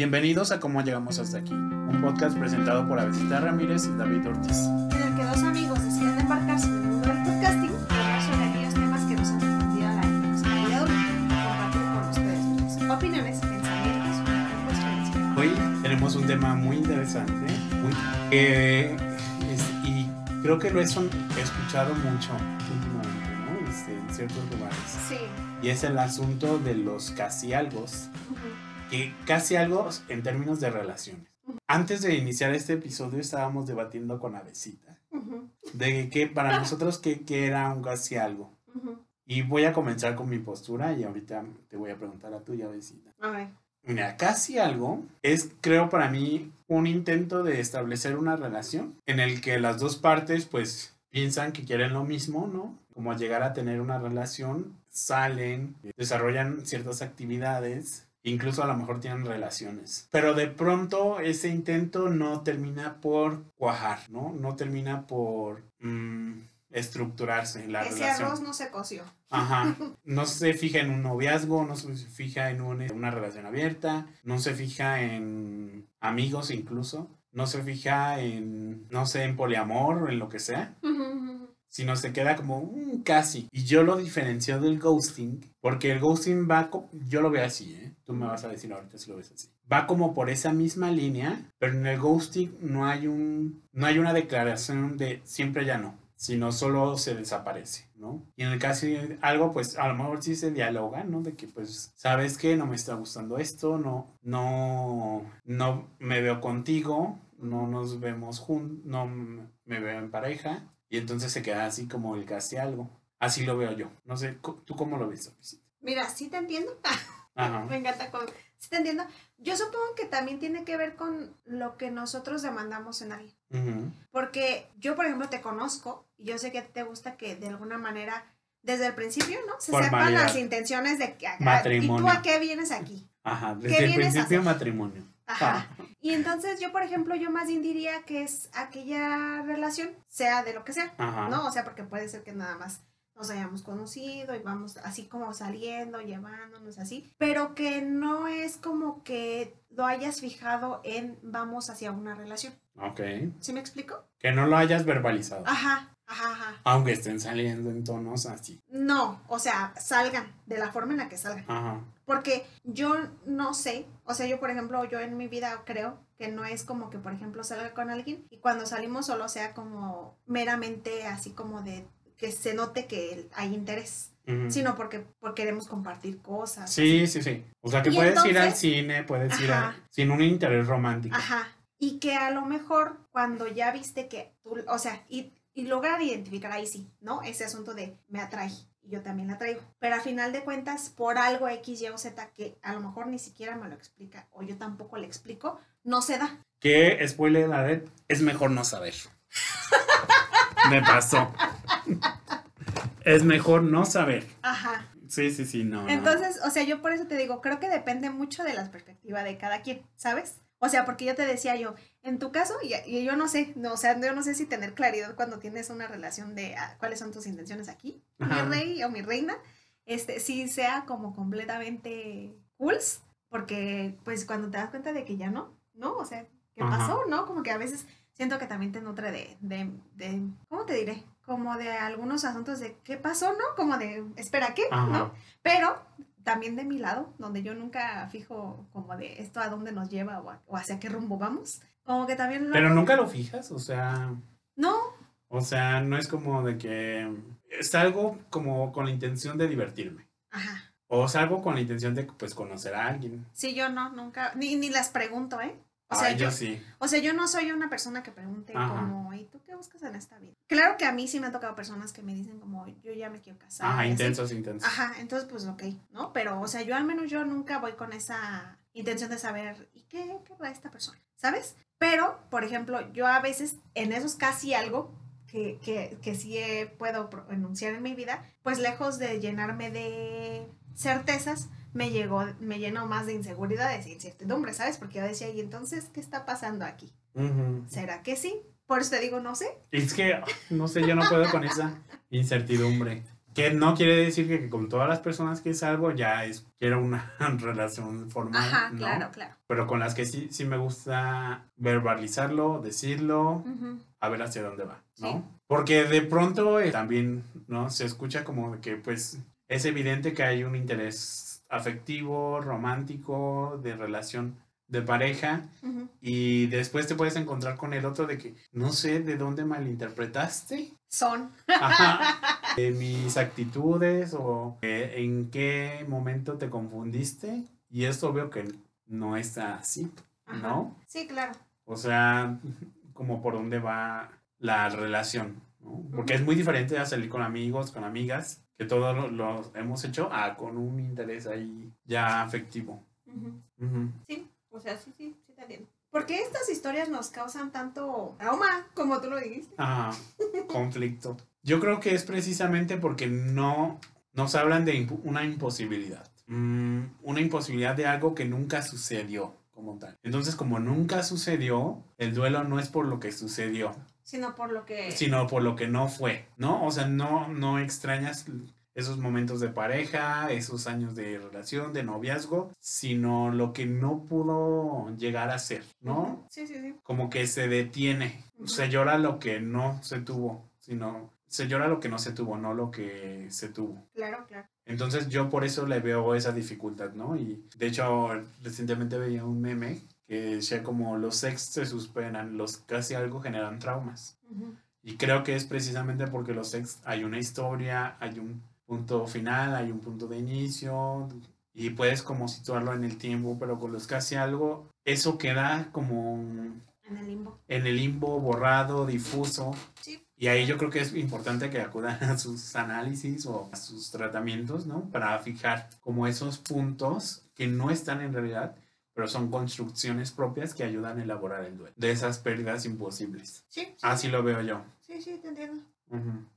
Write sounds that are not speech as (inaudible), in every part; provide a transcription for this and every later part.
Bienvenidos a Cómo Llegamos Hasta Aquí, un podcast presentado por Avesita Ramírez y David Ortiz. en el que dos amigos deciden embarcarse en el mundo del podcasting y hablar sobre aquellos temas que nos han confundido a la adulta, compartir con ustedes nuestras opiniones, pensamientos y experiencias. Hoy tenemos un tema muy interesante muy, eh, es- y creo que lo he escuchado mucho últimamente, ¿no? Este, en ciertos lugares. Sí. Y es el asunto de los casi algos, que casi algo en términos de relaciones. Antes de iniciar este episodio estábamos debatiendo con Avesita de que para (laughs) nosotros qué, qué era un casi algo. Y voy a comenzar con mi postura y ahorita te voy a preguntar la tuya, Avesita. A. Mira, casi algo es, creo para mí, un intento de establecer una relación en el que las dos partes, pues, piensan que quieren lo mismo, ¿no? Como llegar a tener una relación, salen, desarrollan ciertas actividades, incluso a lo mejor tienen relaciones. Pero de pronto ese intento no termina por cuajar, ¿no? No termina por mm, estructurarse la Ese relación. arroz no se coció. Ajá. (laughs) No se fija en un noviazgo, no se fija en un- una relación abierta, no se fija en amigos incluso, no se fija en, no sé, en poliamor o en lo que sea, sino se queda como "Mm, casi. Y yo lo diferencio del ghosting, porque el ghosting va, yo lo veo así, ¿eh? Tú me vas a decir ahorita si lo ves así. Va como por esa misma línea, pero en el ghosting no hay un, no hay una declaración de siempre ya no, sino solo se desaparece, ¿no? Y en el caso de algo, pues a lo mejor sí se dialoga, ¿no? De que pues, ¿sabes qué? No me está gustando esto, no, no, no me veo contigo, no nos vemos juntos, no me veo en pareja, y entonces se queda así como el casi algo. Así lo veo yo. No sé, ¿tú cómo lo ves? Mira, sí te entiendo. (laughs) Ajá. (laughs) Me encanta con... Sí te entiendo. Yo supongo que también tiene que ver con lo que nosotros demandamos en alguien. Porque yo, por ejemplo, te conozco y yo sé que te gusta que de alguna manera, desde el principio, ¿no? Se sepan las intenciones de que... ¿Y tú Matrimonio. a qué vienes aquí? Ajá. ¿Qué Desde el vienes a principio matrimonio. Ajá. Y entonces yo, por ejemplo, yo más bien diría que es aquella relación, sea de lo que sea, Ajá. ¿no? O sea, porque puede ser que nada más nos hayamos conocido y vamos así como saliendo, llevándonos así, pero que no es como que lo hayas fijado en vamos hacia una relación. Ok. ¿Sí me explico? Que no lo hayas verbalizado. Ajá, ajá, ajá. Aunque estén saliendo en tonos así. No, o sea, salgan de la forma en la que salgan. Ajá. Porque yo no sé, o sea, yo por ejemplo, yo en mi vida creo que no es como que, por ejemplo, salga con alguien y cuando salimos solo sea como meramente así como de que se note que hay interés, Ujú. sino porque, porque queremos compartir cosas. Sí, sí, sí. O sea que Y puedes ir al entonces- cine, puedes ir a, Ajá. sin un interés romántico. Ajá. Y que a lo mejor cuando ya viste que tú, o sea, y, y lograr identificar ahí sí, ¿no? Ese asunto de me atrae y yo también la traigo. Pero a final de cuentas, por algo X, Y o Z que a lo mejor ni siquiera me lo explica o yo tampoco le explico, no se da. Que, spoiler la red, es mejor no saber. (laughs) Me pasó. es mejor no saber. Ajá. Sí, sí, sí, no. no. Entonces, o sea, yo por eso te digo, creo que depende mucho de la perspectiva de cada quien, ¿sabes? O sea, porque yo te decía yo, en tu caso, y, y yo no sé, no, o sea, yo no sé si tener claridad cuando tienes una relación de ah, cuáles son tus intenciones aquí, Ajá. mi rey o mi reina, este, sí sea como completamente cool, porque pues cuando te das cuenta de que ya no, ¿no? O sea, ¿qué Ajá. pasó? ¿No? Como que a veces siento que también te nutre de, de, de, ¿cómo te diré? Como de algunos asuntos de qué pasó, ¿no? Como de, espera, ¿qué? Ajá. ¿No? Pero también de mi lado, donde yo nunca fijo como de esto a dónde nos lleva o, a- o hacia qué rumbo vamos, como que también... Pero nunca lo fijas, o sea, No, o sea, no es como de que salgo como con la intención de divertirme. ajá. O salgo con la intención de pues conocer a alguien. Sí, yo no, nunca, ni, ni las pregunto, ¿eh? O sea, Ay, yo yo, sí. o sea, yo no soy una persona que pregunte Ajá. como, ¿y tú qué buscas en esta vida? Claro que a mí sí me han tocado personas que me dicen como, yo ya me quiero casar. Ajá, intensos, intensos. Ajá, entonces pues ok, ¿no? Pero, o sea, yo al menos yo nunca voy con esa intención de saber, ¿y qué querrá esta persona? ¿Sabes? Pero, por ejemplo, yo a veces en esos casi algo que, que, que sí puedo pro- enunciar en mi vida, pues lejos de llenarme de certezas, me llegó, me llenó más de inseguridades e incertidumbre, ¿sabes? Porque yo decía, ¿y entonces qué está pasando aquí? ¿Será que sí? Por eso te digo, no sé. Es que, no sé, yo no puedo con esa incertidumbre. Que no quiere decir que, que con todas las personas que salgo ya es quiero una (laughs) relación formal, Ajá, ¿no? claro, claro. Pero con las que sí, sí me gusta verbalizarlo, decirlo, Ujú. a ver hacia dónde va, ¿no? Sí. Porque de pronto eh, también, ¿no? Se escucha como que, pues, es evidente que hay un interés afectivo, romántico, de relación de pareja, y después te puedes encontrar con el otro de que no sé de dónde malinterpretaste Son. ajá, (laughs) de mis actitudes o en qué momento te confundiste, y esto veo que no está así, Ajá. ¿no? Sí, claro. O sea, como por dónde va la relación, ¿no? Porque es muy diferente a salir con amigos, con amigas, que todos lo, lo hemos hecho, a con un interés ahí ya afectivo. Ujú. Ujú. Sí, o sea, sí, sí, sí te entiendo. ¿Por qué estas historias nos causan tanto trauma, como tú lo dijiste? Ajá, conflicto. Yo creo que es precisamente porque no nos hablan de impu- una imposibilidad. Mm, una imposibilidad de algo que nunca sucedió como tal. Entonces, como nunca sucedió, el duelo no es por lo que sucedió, Sino por lo que... sino por lo que no fue, ¿no? O sea, no, no extrañas esos momentos de pareja, esos años de relación, de noviazgo, sino lo que no pudo llegar a ser, ¿no? Sí, sí, sí. Como que se detiene, se llora lo que no se tuvo, sino se llora lo que no se tuvo, no lo que se tuvo. Claro, claro. Entonces yo por eso le veo esa dificultad, ¿no? Y de hecho recientemente veía un meme que decía como los ex se superan, los casi algo generan traumas. Ujú. Y creo que es precisamente porque los ex hay una historia, hay un punto final, hay un punto de inicio y puedes como situarlo en el tiempo, pero con los casi algo, eso queda como En el limbo. en el limbo, borrado, difuso. Sí. Y ahí yo creo que es importante que acudan a sus análisis o a sus tratamientos, ¿no? Para fijar como esos puntos que no están en realidad, pero son construcciones propias que ayudan a elaborar el duelo. De esas pérdidas imposibles. Sí, sí. Así lo veo yo. Sí, sí, te entiendo.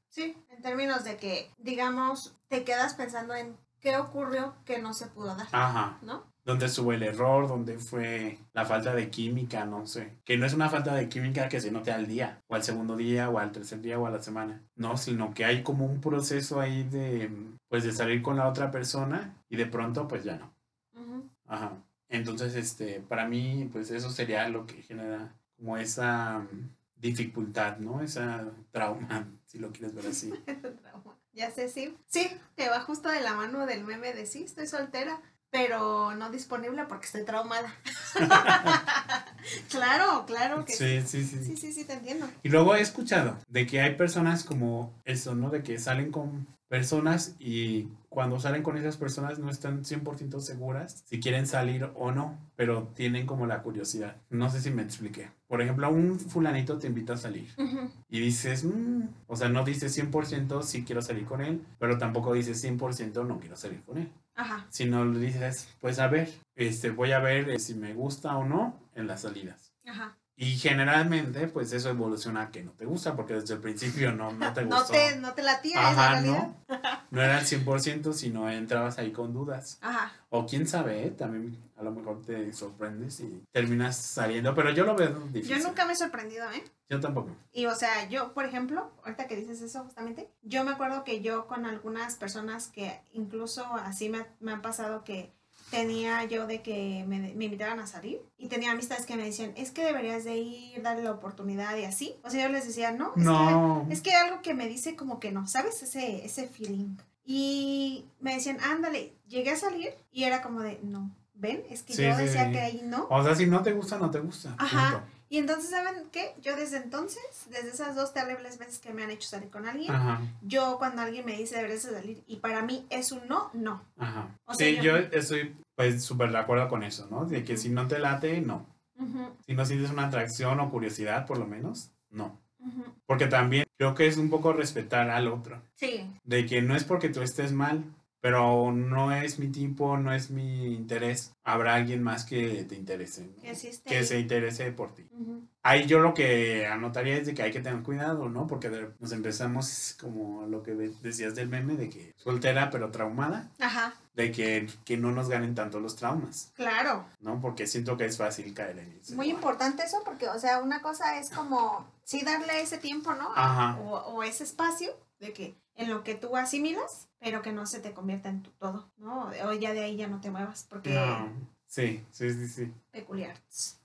Sí, en términos de que, digamos, te quedas pensando en qué ocurrió que no se pudo dar, Ajá. ¿no? ¿Dónde estuvo el error? ¿Dónde fue la falta de química? No sé. Que no es una falta de química que se note al día, o al segundo día, o al tercer día, o a la semana. No, sino que hay como un proceso ahí de, pues, de salir con la otra persona y de pronto, pues ya no. Ajá. Entonces, este, para mí, pues eso sería lo que genera como esa dificultad, ¿no? Esa trauma, (laughs) si lo quieres ver así. (laughs) Ya sé, sí. Sí, que va justo de la mano del meme de sí, estoy soltera, pero no disponible porque estoy traumada. (laughs) claro, claro que sí. Sí, sí, sí. Sí, sí, sí, te entiendo. Y luego he escuchado de que hay personas como eso, ¿no? De que salen con personas y cuando salen con esas personas no están 100% seguras si quieren salir o no, pero tienen como la curiosidad. No sé si me expliqué. Por ejemplo, un fulanito te invita a salir y dices, "Mm", o sea, no dices 100% sí quiero salir con él, pero tampoco dices 100% no quiero salir con él. Ajá. Sino le dices, pues a ver, este, voy a ver eh, si me gusta o no en las salidas. Ajá. Y generalmente, pues eso evoluciona a que no te gusta, porque desde el principio no, no te (laughs) No gustó. te, no te latía esa Ajá. ¿no? (laughs) No era al 100%, sino entrabas ahí con dudas. Ajá. O quién sabe, ¿eh? también a lo mejor te sorprendes y terminas saliendo, pero yo lo veo difícil. Yo nunca me he sorprendido, ¿eh? Yo tampoco. Y o sea, yo, por ejemplo, ahorita que dices eso justamente, yo me acuerdo que yo con algunas personas que incluso así me, me han pasado que tenía yo de que me, me invitaran a salir y tenía amistades que me decían, es que deberías de ir, darle la oportunidad y así. O sea, yo les decía, no, es No. que, es que algo que me dice como que no, ¿sabes? Ese, ese feeling. Y me decían, ándale, llegué a salir y era como de, no, ven, es que Sí, yo sí, decía sí. que ahí no. O sea, si no te gusta, no te gusta. Ajá. punto. Y entonces, ¿saben qué? Yo desde entonces, desde esas dos terribles veces que me han hecho salir con alguien, Ajá, yo cuando alguien me dice deberías de salir y para mí es un no, no. ajá. O sea, sí, yo- yo estoy pues súper de acuerdo con eso, ¿no? De que si no te late, no. Si no sientes una atracción o curiosidad, por lo menos, no. Porque también creo que es un poco respetar al otro. Sí, De que no es porque tú estés mal, pero no es mi tipo, no es mi interés. Habrá alguien más que te interese, ¿no? que que ahí. se interese por ti. Ujú. Ahí yo lo que anotaría es de que hay que tener cuidado, ¿no? Porque nos empezamos como lo que de- decías del meme, de que soltera pero traumada, Ajá, de que, que no nos ganen tanto los traumas, claro. ¿no? Porque siento que es fácil caer en eso. Muy importante eso porque, o sea, una cosa es como, sí darle ese tiempo, ¿no? Ajá. O, o ese espacio, De que en lo que tú asimilas, pero que no se te convierta en tu todo, ¿no? O ya de ahí ya no te muevas, porque No. Sí, sí, sí, sí. peculiar.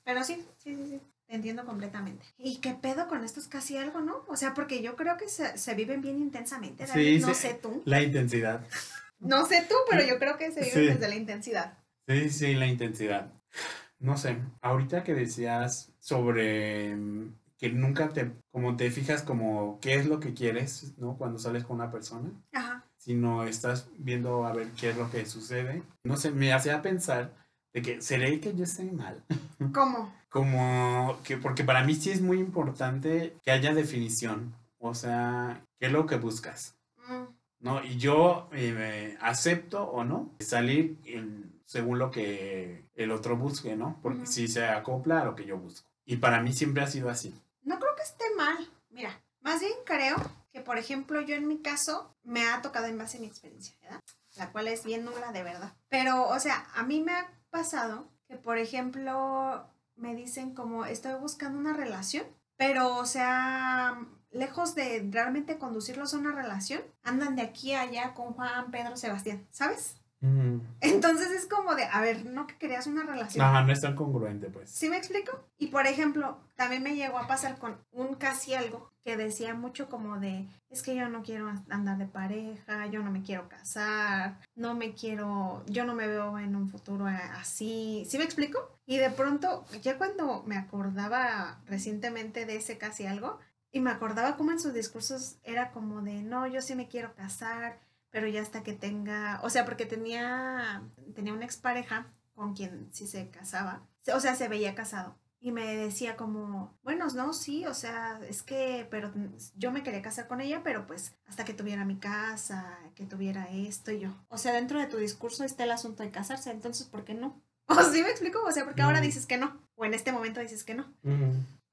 Pero sí, sí, sí, sí. Te entiendo completamente. ¿Y qué pedo con esto es casi algo, no? O sea, porque yo creo que se, se viven bien intensamente. David. Sí, no sí. sé tú. La intensidad. No sé tú, pero yo creo que se viven Sí. desde la intensidad. Sí, sí, la intensidad. No sé, ahorita que decías sobre mm, que nunca te, como te fijas como qué es lo que quieres, ¿no? Cuando sales con una persona, Ajá. sino estás viendo a ver qué es lo que sucede. No sé, me hacía pensar de que, ¿seré que yo estoy mal? (laughs) ¿Cómo? Como que, porque para mí sí es muy importante que haya definición, o sea, ¿qué es lo que buscas? Mm, ¿no? Y yo eh, acepto o no salir en- según lo que el otro busque, ¿no? Porque si se acopla a lo que yo busco. Y para mí siempre ha sido así. No creo que esté mal. Mira, más bien creo que, por ejemplo, yo en mi caso me ha tocado en base a mi experiencia, ¿verdad? La cual es bien nula de verdad. Pero, o sea, a mí me ha pasado que, por ejemplo, me dicen como estoy buscando una relación, pero, o sea, lejos de realmente conducirlos a una relación, andan de aquí a allá con Juan, Pedro, Sebastián, ¿sabes? Entonces es como de, a ver, no que querías una relación. Ajá, no es tan congruente, pues. ¿Sí me explico? Y por ejemplo, también me llegó a pasar con un casi algo que decía mucho como de, es que yo no quiero andar de pareja, yo no me quiero casar, no me quiero, yo no me veo en un futuro así. ¿Sí me explico? Y de pronto, ya cuando me acordaba recientemente de ese casi algo, y me acordaba como en sus discursos era como de, no, yo sí me quiero casar, pero ya hasta que tenga, o sea, porque tenía, tenía una expareja con quien sí se casaba, o sea, se veía casado. Y me decía como, bueno, no, sí, o sea, es que, pero yo me quería casar con ella, pero pues hasta que tuviera mi casa, que tuviera esto y yo. O sea, dentro de tu discurso está el asunto de casarse, entonces, ¿por qué no? (laughs) ¿O sí me explico? O sea, porque ahora dices que no, o en este momento dices que no.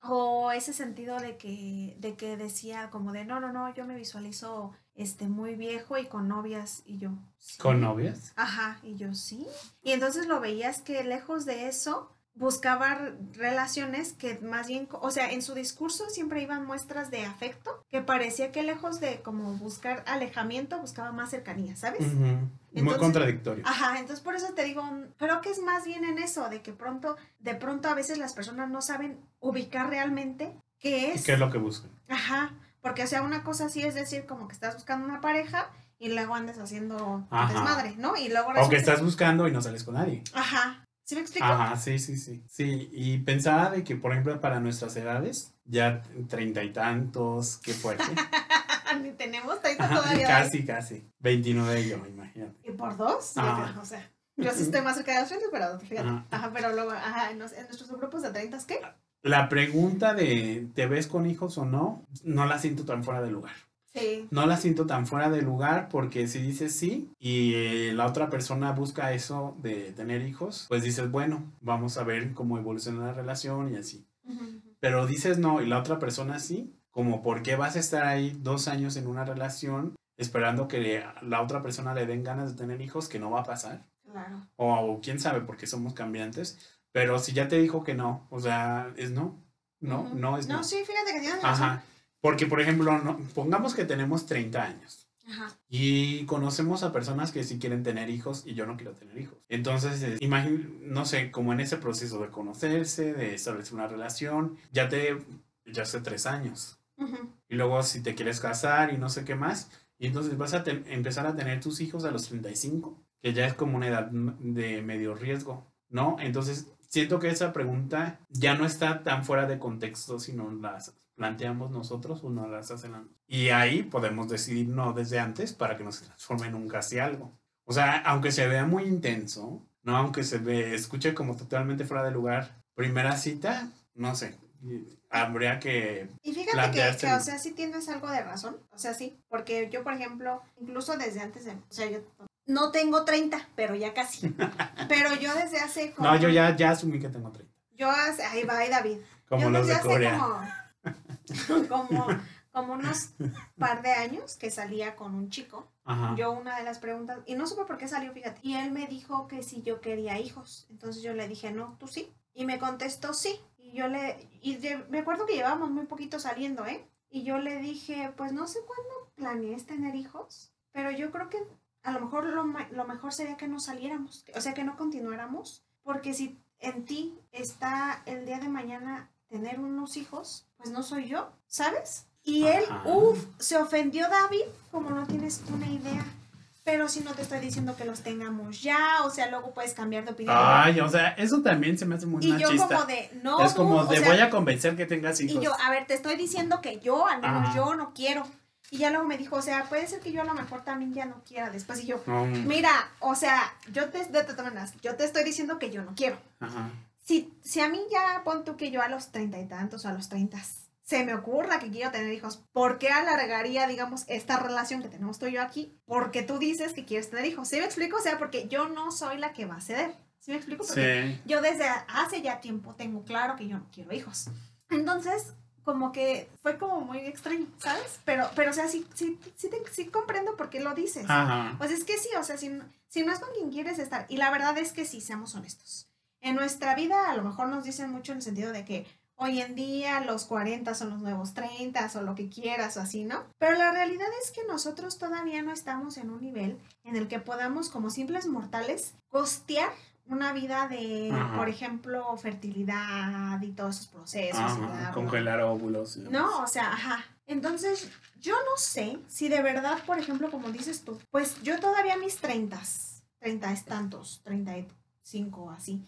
O ese sentido de que, de que decía como de, no, no, no, yo me visualizo este, muy viejo y con novias, y yo. "Sí". ¿Con novias? Ajá, y yo sí. Y entonces lo veías que lejos de eso buscaba relaciones que más bien, o sea, en su discurso siempre iban muestras de afecto, que parecía que lejos de como buscar alejamiento, buscaba más cercanía, ¿sabes? Muy Entonces- contradictorio. Ajá, entonces por eso te digo, creo que es más bien en eso, de que pronto, de pronto a veces las personas no saben ubicar realmente qué ¿Y es. qué es lo que buscan? Ajá, porque o sea, una cosa sí es decir como que estás buscando una pareja y luego andas haciendo Ajá. desmadre, ¿no? Y luego O que estás buscando y no sales con nadie. Ajá, ¿sí me explico? Ajá, sí, sí, sí. Sí, y pensaba de que, por ejemplo, para nuestras edades, ya treinta y tantos, qué fuerte. (laughs) Ni tenemos treinta todavía. casi, casi. 29 yo, imagínate. ¿Y por dos? Ajá. O sea, yo sí estoy más cerca de los 30, pero fíjate. Ajá. Ajá, pero luego, ajá, en nuestros grupos de 30, ¿qué? La pregunta de ¿te ves con hijos o no? No la siento tan fuera de lugar. Sí. No la siento tan fuera de lugar porque si dices sí y eh, la otra persona busca eso de tener hijos, pues dices, bueno, vamos a ver cómo evoluciona la relación y así. Pero dices no y la otra persona sí, como por qué vas a estar ahí dos años en una relación esperando que la otra persona le den ganas de tener hijos, que no va a pasar. Claro. O, o quién sabe, porque somos cambiantes. Pero si ya te dijo que no, o sea, es no. No, no es no. No, sí, fíjate que tienes razón. Ajá. Porque, por ejemplo, no- pongamos que tenemos 30 años Ajá. y conocemos a personas que sí quieren tener hijos y yo no quiero tener hijos. Entonces, eh, imagín- no sé, como en ese proceso de conocerse, de establecer una relación, ya te, ya hace tres años. Ujú. Y luego si te quieres casar y no sé qué más, y entonces vas a empezar a tener tus hijos a los 35, que ya es como una edad de medio riesgo, ¿no? Entonces, siento que esa pregunta ya no está tan fuera de contexto, sino las planteamos nosotros o no las hacen Y ahí podemos decidir no desde antes para que no se transforme en un casi algo. O sea, aunque se vea muy intenso, no aunque se ve, escuche como totalmente fuera de lugar, primera cita, no sé, habría que Y fíjate que, que, o sea, sí tienes algo de razón. O sea, sí. Porque yo, por ejemplo, incluso desde antes de. O sea, yo no tengo 30, pero ya casi. (laughs) pero yo desde hace como. No, yo ya, ya asumí que tengo 30. Yo hace- ahí va, ahí David. Como yo los desde de hace. Como, (laughs) como, como unos par de años que salía con un chico. Ajá. Yo una de las preguntas, y no supe por qué salió, fíjate. Y él me dijo que si yo quería hijos. Entonces yo le dije, no, tú sí. Y me contestó sí. Y yo le, y me acuerdo que llevábamos muy poquito saliendo, ¿eh? Y yo le dije, pues no sé cuándo planees tener hijos, pero yo creo que a lo mejor lo, lo mejor sería que no saliéramos, o sea, que no continuáramos, porque si en ti está el día de mañana tener unos hijos, pues no soy yo, ¿sabes? Y él, uff, se ofendió David, como no tienes una idea. Pero si no te estoy diciendo que los tengamos ya, o sea, luego puedes cambiar de opinión. Ay, o sea, eso también se me hace muy y yo machista. como de, no, es como dude, de o sea, voy a convencer que tengas hijos. y yo, a ver, te estoy diciendo que yo, al menos Ajá. yo no quiero. Y ya luego me dijo, o sea, puede ser que yo a lo mejor también ya no quiera después. Y yo, mira, o sea, yo te, de todas yo te estoy diciendo que yo no quiero. ajá. Si, si a mí ya pon tú que yo a los treinta y tantos o a los treintas se me ocurra que quiero tener hijos, ¿por qué alargaría, digamos, esta relación que tenemos tú y yo aquí? Porque tú dices que quieres tener hijos. ¿Sí me explico? O sea, porque yo no soy la que va a ceder. ¿Sí me explico? Porque Sí. yo desde hace ya tiempo tengo claro que yo no quiero hijos. Entonces, como que fue como muy extraño, ¿sabes? Pero, pero o sea, sí, sí, sí, sí comprendo por qué lo dices. Ajá. Pues es que sí, o sea, si, si no es con quien quieres estar, y la verdad es que sí, seamos honestos. En nuestra vida a lo mejor nos dicen mucho en el sentido de que hoy en día los 40 son los nuevos 30 o lo que quieras o así, ¿no? Pero la realidad es que nosotros todavía no estamos en un nivel en el que podamos como simples mortales costear una vida de, Ajá. por ejemplo, fertilidad y todos esos procesos. Ajá, bla, bla, bla. Congelar óvulos. y. No, o sea, ajá. Entonces, yo no sé si de verdad, por ejemplo, como dices tú, pues yo todavía mis treintas, treinta es tantos, treinta y cinco, así.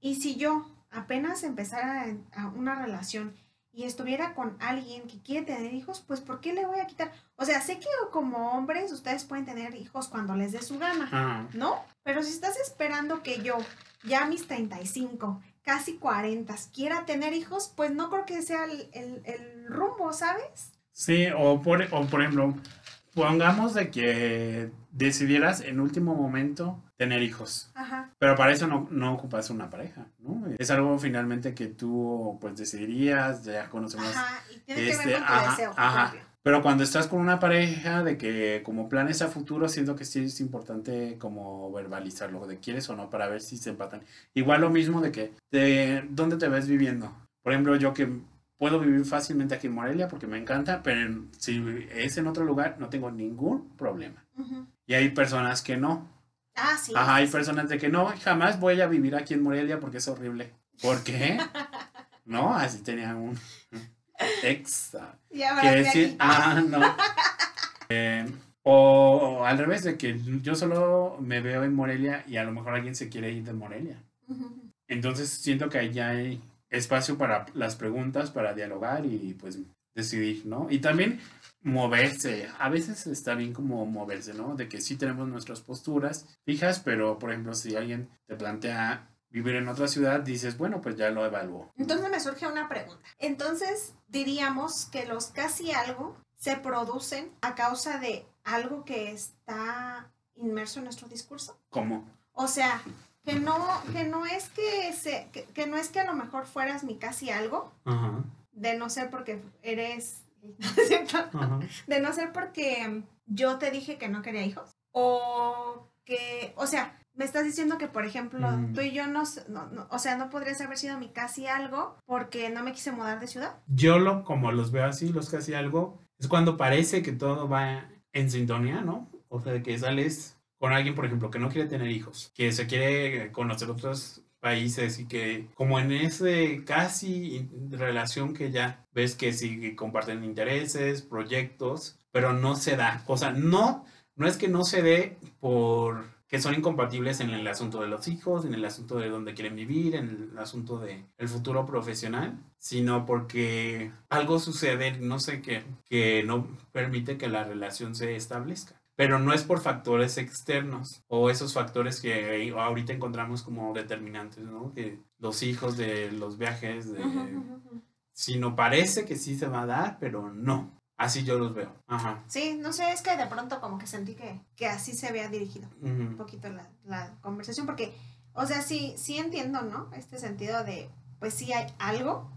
Y si yo apenas empezara a una relación y estuviera con alguien que quiere tener hijos, pues ¿por qué le voy a quitar? O sea, sé que como hombres ustedes pueden tener hijos cuando les dé su gana. Ajá. ¿no? Pero si estás esperando que yo, ya a mis 35, casi 40, quiera tener hijos, pues no creo que sea el, el- el rumbo, ¿sabes? Sí, o por, o por ejemplo, pongamos de que decidieras en último momento tener hijos. Ajá. Pero para eso no, no ocupas una pareja, ¿no? Es algo finalmente que tú pues decidirías, ya conocemos. Ajá. Y tiene que Este, ver con tu ajá, deseo ajá. propio. Pero cuando estás con una pareja de que como planes a futuro, siento que sí es importante como verbalizarlo, de quieres o no, para ver si se empatan. Igual lo mismo de que, de, ¿dónde te ves viviendo? Por ejemplo, yo que puedo vivir fácilmente aquí en Morelia porque me encanta, pero si es en otro lugar no tengo ningún problema. Ujú. Y hay personas que no. Ah, sí. Ajá, hay personas de que no, jamás voy a vivir aquí en Morelia porque es horrible. ¿Por qué? (laughs) No, así tenía un ex. Ya que verás de decir, ah, no. (laughs) Eh, o, o al revés, de que yo solo me veo en Morelia y a lo mejor alguien se quiere ir de Morelia. Entonces siento que ahí ya hay espacio para las preguntas, para dialogar y pues decidir, ¿no? Y también moverse. A veces está bien como moverse, ¿no? De que sí tenemos nuestras posturas fijas, pero por ejemplo, si alguien te plantea vivir en otra ciudad, dices, bueno, pues ya lo evalúo. Entonces me surge una pregunta. Entonces diríamos que los casi algo se producen a causa de algo que está inmerso en nuestro discurso. ¿Cómo? O sea, que no, que no es que se, que, que no es que a lo mejor fueras mi casi algo, Ajá, de no ser porque eres, (laughs) ¿no es cierto? ajá. De no ser porque yo te dije que no quería hijos. O que, o sea, me estás diciendo que, por ejemplo, Mm. tú y yo no, no, no- o sea, no podrías haber sido mi casi algo porque no me quise mudar de ciudad. Yo lo, como los veo así, los casi algo, es cuando parece que todo va en sintonía, ¿no? O sea, que sales con alguien, por ejemplo, que no quiere tener hijos, que se quiere conocer otros países y que como en ese casi relación que ya ves que sí comparten intereses, proyectos, pero no se da. O sea, no, no es que no se dé por que son incompatibles en el asunto de los hijos, en el asunto de dónde quieren vivir, en el asunto de el futuro profesional, sino porque algo sucede, no sé qué, que no permite que la relación se establezca. Pero no es por factores externos o esos factores que ahorita encontramos como determinantes, ¿no? De los hijos, de los viajes, de... Sino parece que sí se va a dar, pero no. Así yo los veo. Ajá. Sí, no sé, es que de pronto como que sentí que, que así se había dirigido un poquito la, la conversación, porque, o sea, sí, sí entiendo, ¿no? Este sentido de, pues sí hay algo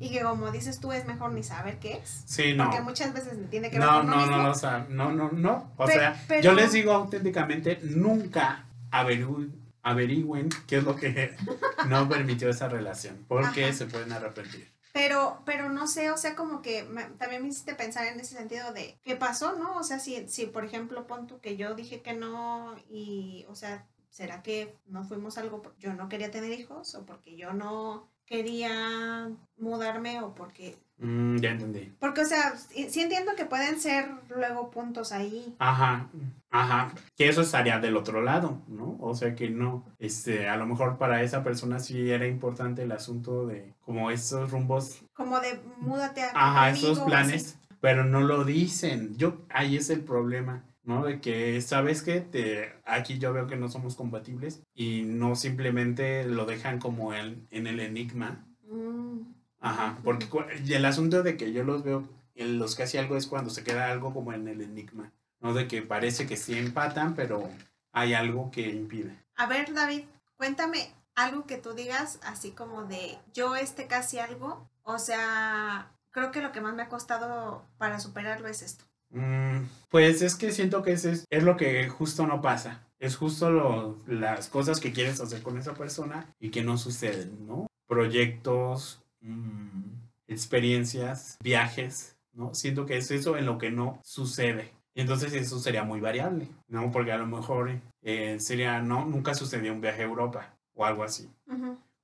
y que como dices tú es mejor ni saber qué es, Sí, no. porque muchas veces tiene que ver No, con no, mismo. no, no, o sea, no, no, no. O sea, pero- yo les digo auténticamente, nunca averigüen, averigüen qué es lo que (laughs) no permitió esa relación, porque Ajá. se pueden arrepentir. Pero, pero no sé, o sea, como que también me hiciste pensar en ese sentido de qué pasó, ¿no? O sea, si, si por ejemplo, pon tú que yo dije que no y, o sea, ¿será que no fuimos algo yo no quería tener hijos o porque yo no quería mudarme o porque Mm, ya entendí. Porque, o sea, sí entiendo que pueden ser luego puntos ahí. Ajá, ajá. Que eso estaría del otro lado, ¿no? O sea que no, este, a lo mejor para esa persona sí era importante el asunto de como esos rumbos. Como de múdate a Ajá, esos planes, pero no lo dicen. Yo, ahí es el problema. ¿No? De que, ¿sabes que Te, aquí yo veo que no somos compatibles y no simplemente lo dejan como el, en el enigma. Mm. Ajá, porque el asunto de que yo los veo, en los casi algo es cuando se queda algo como en el enigma, ¿no? De que parece que sí empatan, pero hay algo que impide. A ver, David, cuéntame algo que tú digas, así como de yo este casi algo, o sea, creo que lo que más me ha costado para superarlo es esto. Mm, pues es que siento que es, es, lo que justo no pasa. Es justo lo, las cosas que quieres hacer con esa persona y que no suceden, ¿no? Proyectos, Mm, experiencias, viajes, ¿no? Siento que es eso en lo que no sucede. Y entonces eso sería muy variable, ¿no? Porque a lo mejor eh, sería, no, nunca sucedió un viaje a Europa o algo así.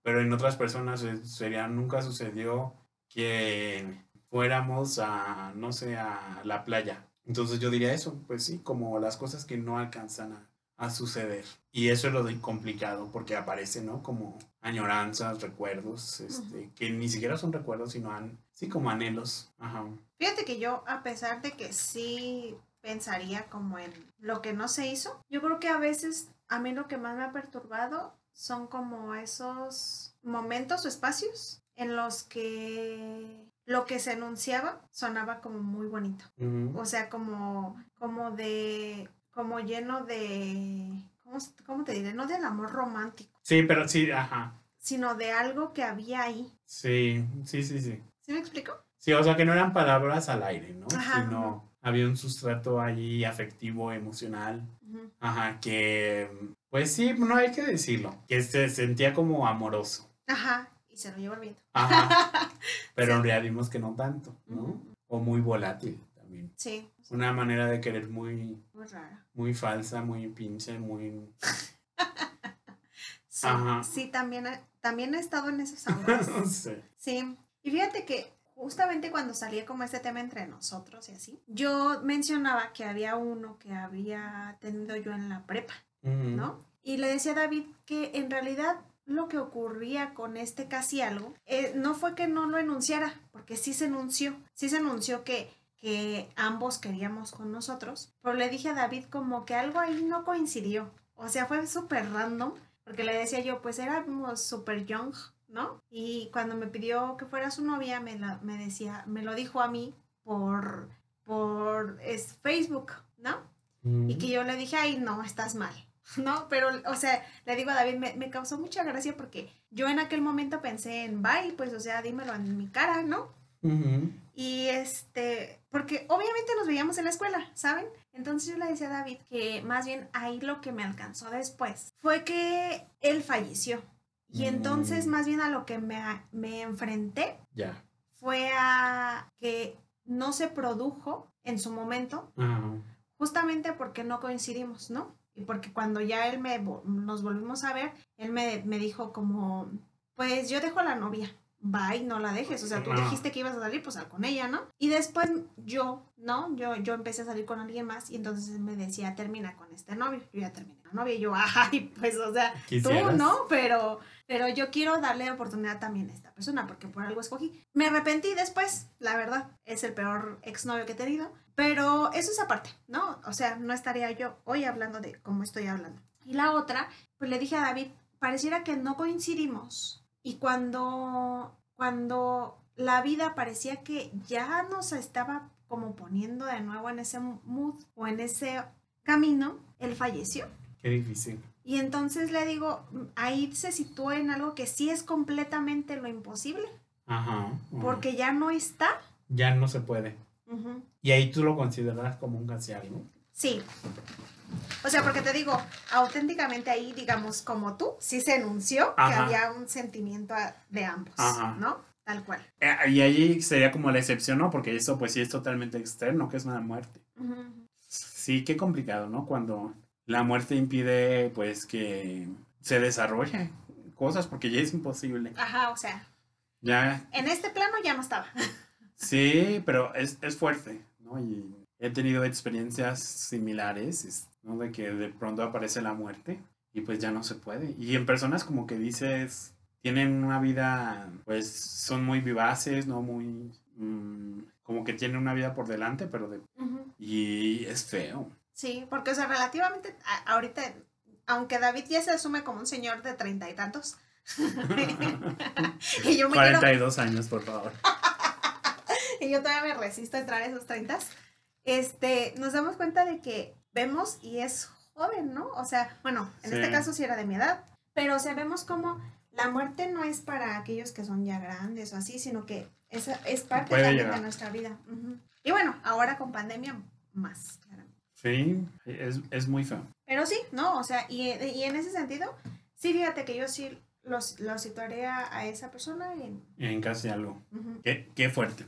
Pero en otras personas eh, sería, nunca sucedió que fuéramos a, no sé, a la playa. Entonces yo diría eso, pues sí, como las cosas que no alcanzan a, a suceder. Y eso es lo de complicado, porque aparece, ¿no? Como añoranzas, recuerdos, este, que ni siquiera son recuerdos, sino sí como anhelos. Ajá. Fíjate que yo, a pesar de que sí pensaría como en lo que no se hizo, yo creo que a veces a mí lo que más me ha perturbado son como esos momentos o espacios en los que lo que se enunciaba sonaba como muy bonito. O sea, como, como de como lleno de, ¿cómo, te diré? No del amor romántico. Sí, pero sí, ajá. Sino de algo que había ahí. Sí, sí, sí, sí. ¿Sí me explico? Sí, o sea que no eran palabras al aire, ¿no? Ajá, Sino había un sustrato allí afectivo, emocional. Ajá, que, pues sí, no hay que decirlo, que se sentía como amoroso. Ajá, y se lo llevó el viento. Ajá. (laughs) Pero en realidad vimos que no tanto, ¿no? O muy volátil también. Sí. Una manera de querer muy... Muy rara. Muy falsa, muy pinche, muy... (laughs) sí, Ajá. sí, también, también he estado en esos (laughs) aguas. sí. Sí. Y fíjate que justamente cuando salía como este tema entre nosotros y así, yo mencionaba que había uno que había tenido yo en la prepa, ¿no? Y le decía a David que en realidad lo que ocurría con este casi algo eh, no fue que no lo enunciara, porque sí se enunció, sí se enunció que que ambos queríamos con nosotros, pero le dije a David como que algo ahí no coincidió. O sea, fue súper random, porque le decía yo, pues éramos súper young, ¿no? Y cuando me pidió que fuera su novia, me, me decía, me lo dijo a mí por, por es Facebook, ¿no? Y que yo le dije, ay, no, estás mal, ¿no? Pero, o sea, le digo a David, me, me causó mucha gracia porque yo en aquel momento pensé en, bye, pues, o sea, dímelo en mi cara, ¿no? Y este, porque obviamente nos veíamos en la escuela, ¿saben? Entonces yo le decía a David que más bien ahí lo que me alcanzó después fue que él falleció. Y mm. entonces más bien a lo que me, me enfrenté ya fue a que no se produjo en su momento, justamente porque no coincidimos, ¿no? Porque cuando ya él me, nos volvimos a ver, él me, me dijo como, pues yo dejo a la novia, bye, no la dejes. O sea, tú dijiste que ibas a salir, pues sal con ella, ¿no? Y después yo, ¿no? Yo, yo empecé a salir con alguien más y entonces me decía, termina con este novio. Yo ya terminé con novia y yo, ay, pues, o sea, tú, ¿no? Pero, pero yo quiero darle oportunidad también a esta persona porque por algo escogí. Me arrepentí después, la verdad. Es el peor exnovio que he tenido. Pero eso es aparte, ¿no? O sea, no estaría yo hoy hablando de cómo estoy hablando. Y la otra, pues le dije a David, pareciera que no coincidimos y cuando, cuando la vida parecía que ya nos estaba como poniendo de nuevo en ese mood o en ese camino, él falleció. Qué difícil. Y entonces le digo, ahí se sitúa en algo que sí es completamente lo imposible. Ajá. Porque ya no está. Ya no se puede. Y ahí tú lo consideras como un casi algo. Sí. O sea, porque te digo, auténticamente ahí, digamos, como tú, sí se enunció que había un sentimiento de ambos, ¿no? Tal cual. Eh, y ahí sería como la excepción, ¿no? Porque eso pues sí es totalmente externo, que es una muerte. Sí, qué complicado, ¿no? Cuando la muerte impide pues que se desarrolle cosas porque ya es imposible. Ajá, o sea. Ya. En este plano ya no estaba. Sí, pero es, es fuerte, ¿no? Y he tenido experiencias similares, ¿no? De que de pronto aparece la muerte y pues ya no se puede. Y en personas como que dices, tienen una vida, pues son muy vivaces, ¿no? Muy... Mm, como que tienen una vida por delante, pero de... Y es feo. Sí, porque, o sea, relativamente, ahorita, aunque David ya se asume como un señor de treinta y tantos. (laughs) (laughs) y yo me 42 años, por favor. (laughs) y yo todavía me resisto a entrar a esos 30. Este, nos damos cuenta de que vemos y es joven, ¿no? O sea, bueno, en este caso sí era de mi edad, pero o sea, vemos como la muerte no es para aquellos que son ya grandes o así, sino que es, es parte de nuestra vida. Y bueno, ahora con pandemia más, claramente. Sí, es, es muy feo. Pero sí, ¿no? O sea, y, y, en ese sentido, sí, fíjate que yo sí los, lo situaría a, esa persona en... En casi algo. qué, qué fuerte.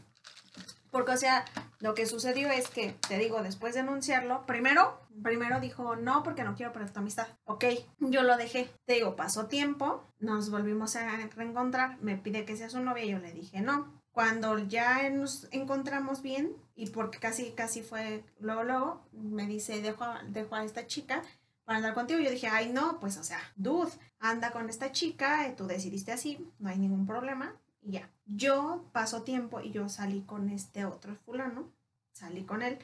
Porque, o sea, lo que sucedió es que, te digo, después de anunciarlo, primero, primero dijo, no, porque no quiero perder tu amistad. Ok, yo lo dejé. Te digo, pasó tiempo, nos volvimos a reencontrar, me pide que sea su novia, yo le dije no. Cuando ya nos encontramos bien, y porque casi, casi fue luego, luego, me dice, dejo, dejo a esta chica para andar contigo. Yo dije, ay, no, pues, o sea, dude, anda con esta chica, tú decidiste así, no hay ningún problema y ya. Yo pasó tiempo y yo salí con este otro fulano, salí con él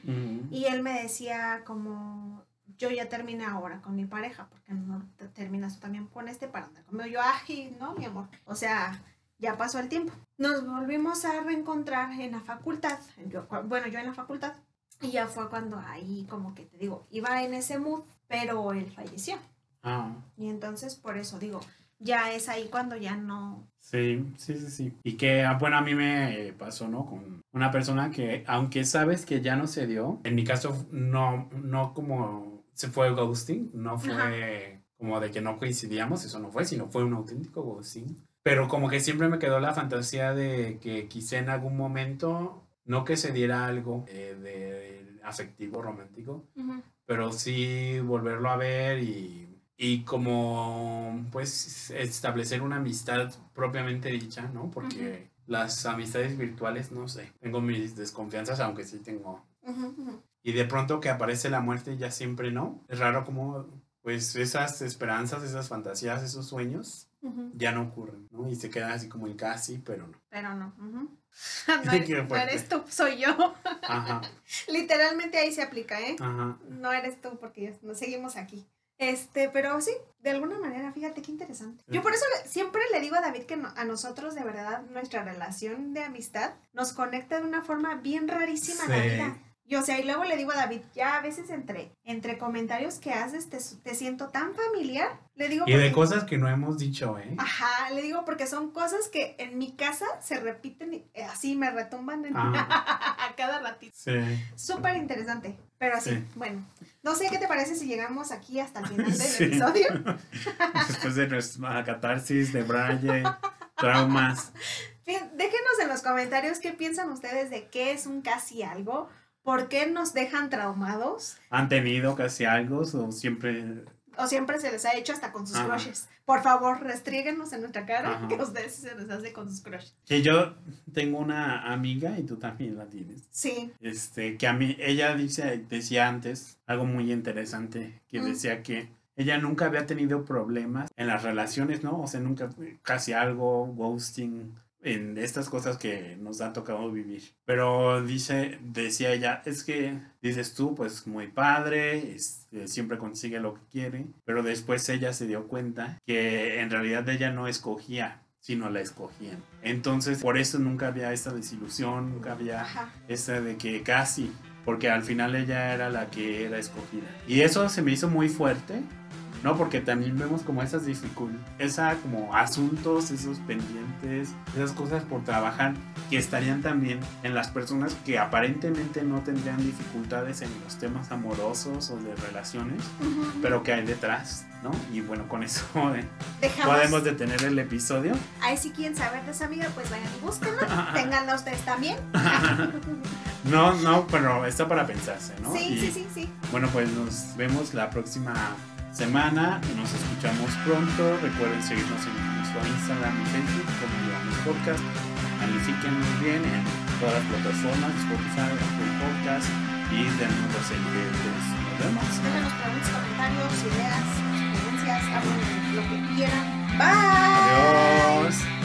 y él me decía como, yo ya terminé ahora con mi pareja, porque no terminas también con este para andar conmigo. Yo, ay, no, mi amor. O sea, ya pasó el tiempo. Nos volvimos a reencontrar en la facultad. bueno, yo en la facultad. Y ya fue cuando ahí, como que te digo, iba en ese mood, pero él falleció. Ah. Y entonces, por eso digo, ya es ahí cuando ya no... Sí, sí, sí, sí. Y que, ah, bueno, a mí me pasó, ¿no? Con una persona que, aunque sabes que ya no se dio, en mi caso no, no como se fue ghosting, no fue como de que no coincidíamos, eso no fue, sino fue un auténtico ghosting. Pero como que siempre me quedó la fantasía de que quizá en algún momento, no que se diera algo eh, de afectivo, romántico, pero sí volverlo a ver y y como pues establecer una amistad propiamente dicha, ¿no? Porque las amistades virtuales, no sé, tengo mis desconfianzas, aunque sí tengo. Y de pronto que aparece la muerte ya siempre no. Es raro como pues esas esperanzas, esas fantasías, esos sueños ya no ocurren, ¿no? Y se quedan así como en casi, pero no. Pero no. (laughs) (laughs) no, eres, tú, soy yo. Ajá. (laughs) Literalmente ahí se aplica, ¿eh? Ajá. No eres tú porque nos seguimos aquí. Este, pero sí, de alguna manera, fíjate qué interesante. Yo por eso siempre le digo a David que a nosotros de verdad nuestra relación de amistad nos conecta de una forma bien rarísima en la vida. Y o sea, y luego le digo a David, ya a veces entre, entre comentarios que haces te, te siento tan familiar. Le digo y de cosas que no hemos dicho, ¿eh? Ajá, le digo porque son cosas que en mi casa se repiten y eh, así me retumban en, a (laughs) cada ratito. Sí. Súper interesante. Pero sí, bueno. No sé qué te parece si llegamos aquí hasta el final (laughs) del episodio. (laughs) Después de nuestra catarsis de Braille, traumas. Déjenos en los comentarios qué piensan ustedes de qué es un casi algo ¿Por qué nos dejan traumados? ¿Han tenido casi algo o siempre... O siempre se les ha hecho hasta con sus crushes. Por favor, restríguenos en nuestra cara que ustedes se les hace con sus crushes. Que yo tengo una amiga y tú también la tienes. Sí. Este, que a mí, ella dice, decía antes algo muy interesante, que decía que ella nunca había tenido problemas en las relaciones, ¿no? O sea, nunca casi algo, ghosting, en estas cosas que nos ha tocado vivir. Pero dice, decía ella, es que dices tú, pues muy padre, este, siempre consigue lo que quiere, pero después ella se dio cuenta que en realidad ella no escogía sino la escogían. Entonces, por eso nunca había esta desilusión, nunca había esta de que casi, porque al final ella era la que era escogida. Y eso se me hizo muy fuerte, ¿no? Porque también vemos como esas dificultades, esa como asuntos, esos pendientes, esas cosas por trabajar que estarían también en las personas que aparentemente no tendrían dificultades en los temas amorosos o de relaciones, pero que hay detrás, ¿no? Y bueno, con eso (laughs) eh, Dejamos. podemos detener el episodio. Ahí si quieren saber de esa amiga, pues vayan y búsquenla. (laughs) Ténganla ustedes también. (laughs) No, no, pero está para pensarse, ¿no? Sí, Y, sí, sí, sí. Bueno, pues nos vemos la próxima semana. Nos escuchamos pronto. Recuerden seguirnos en nuestro Instagram y Facebook como Llevamos Podcast. Califíquenos bien en todas las plataformas, Spotify, Apple Podcast y denos los seguidores. Nos vemos. Déjanos preguntas, comentarios, ideas, sugerencias, hablen lo que quieran. Bye. Adiós.